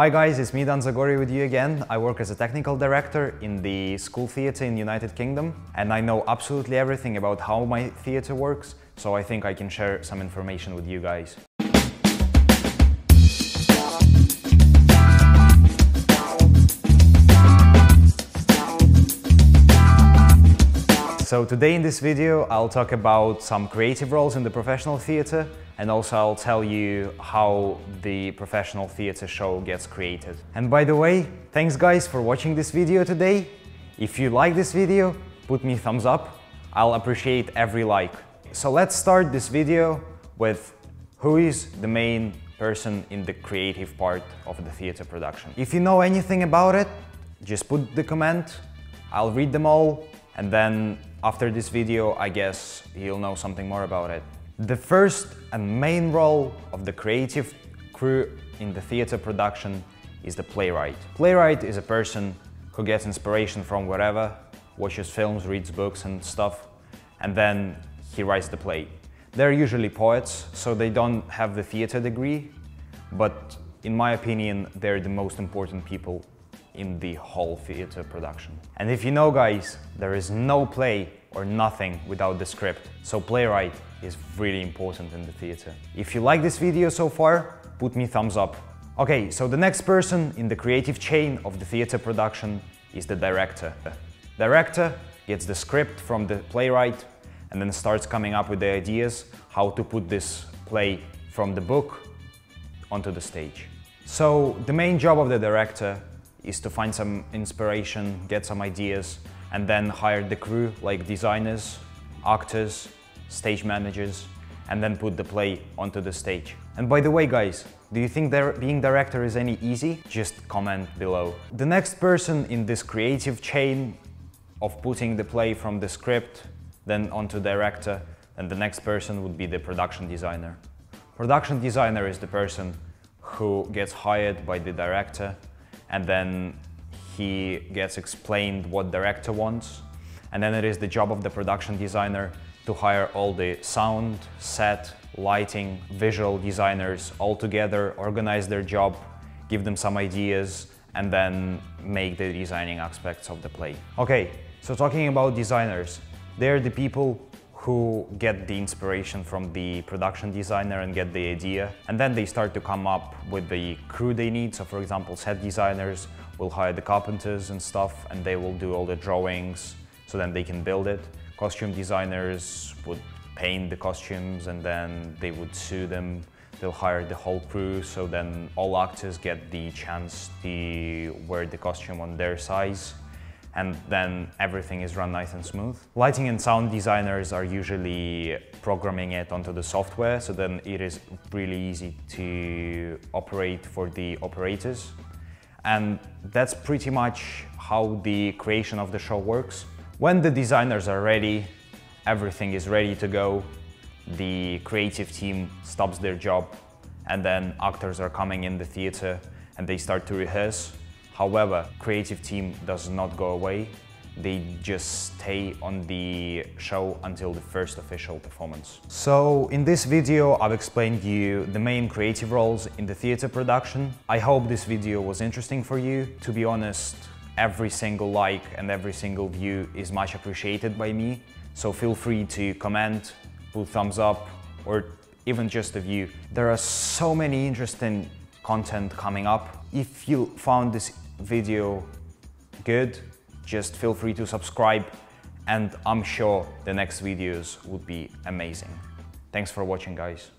Hi guys, it's me Dan Zagorii with you again. I work as a technical director in the school theatre in United Kingdom and I know absolutely everything about how my theatre works, so I think I can share some information with you guys. So today in this video I'll talk about some creative roles in the professional theatre and also I'll tell you how the professional theatre show gets created. And by the way, thanks guys for watching this video today. If you like this video, put me thumbs up. I'll appreciate every like. So let's start this video with who is the main person in the creative part of the theatre production. If you know anything about it, just put the comment, I'll read them all and then after this video, I guess you'll know something more about it. The first and main role of the creative crew in the theater production is the playwright. Playwright is a person who gets inspiration from wherever, watches films, reads books and stuff, and then he writes the play. They're usually poets, so they don't have the theater degree, but in my opinion, they're the most important people in the whole theater production. And if you know guys, there is no play or nothing without the script. So playwright is really important in the theater. If you like this video so far, put me thumbs up. Okay, so the next person in the creative chain of the theater production is the director. Director gets the script from the playwright and then starts coming up with the ideas how to put this play from the book onto the stage. So the main job of the director is to find some inspiration, get some ideas, and then hire the crew like designers, actors, stage managers, and then put the play onto the stage. And by the way guys, do you think being director is any easy? Just comment below. The next person in this creative chain of putting the play from the script then onto director, and the next person would be the production designer. Production designer is the person who gets hired by the director and then he gets explained what director wants. And then it is the job of the production designer to hire all the sound, set, lighting, visual designers all together, organize their job, give them some ideas, and then make the designing aspects of the play. Okay, so talking about designers, they're the people who get the inspiration from the production designer and get the idea. And then they start to come up with the crew they need. So for example, set designers will hire the carpenters and stuff and they will do all the drawings so then they can build it. Costume designers would paint the costumes and then they would sew them. They'll hire the whole crew so then all actors get the chance to wear the costume on their size and then everything is run nice and smooth. Lighting and sound designers are usually programming it onto the software, so then it is really easy to operate for the operators. And that's pretty much how the creation of the show works. When the designers are ready, everything is ready to go, the creative team stops their job and then actors are coming in the theater and they start to rehearse However, creative team does not go away. They just stay on the show until the first official performance. So in this video, I've explained you the main creative roles in the theater production. I hope this video was interesting for you. To be honest, every single like and every single view is much appreciated by me. So feel free to comment, put thumbs up, or even just a view. There are so many interesting content coming up. If you found this video good, just feel free to subscribe and I'm sure the next videos would be amazing. Thanks for watching guys.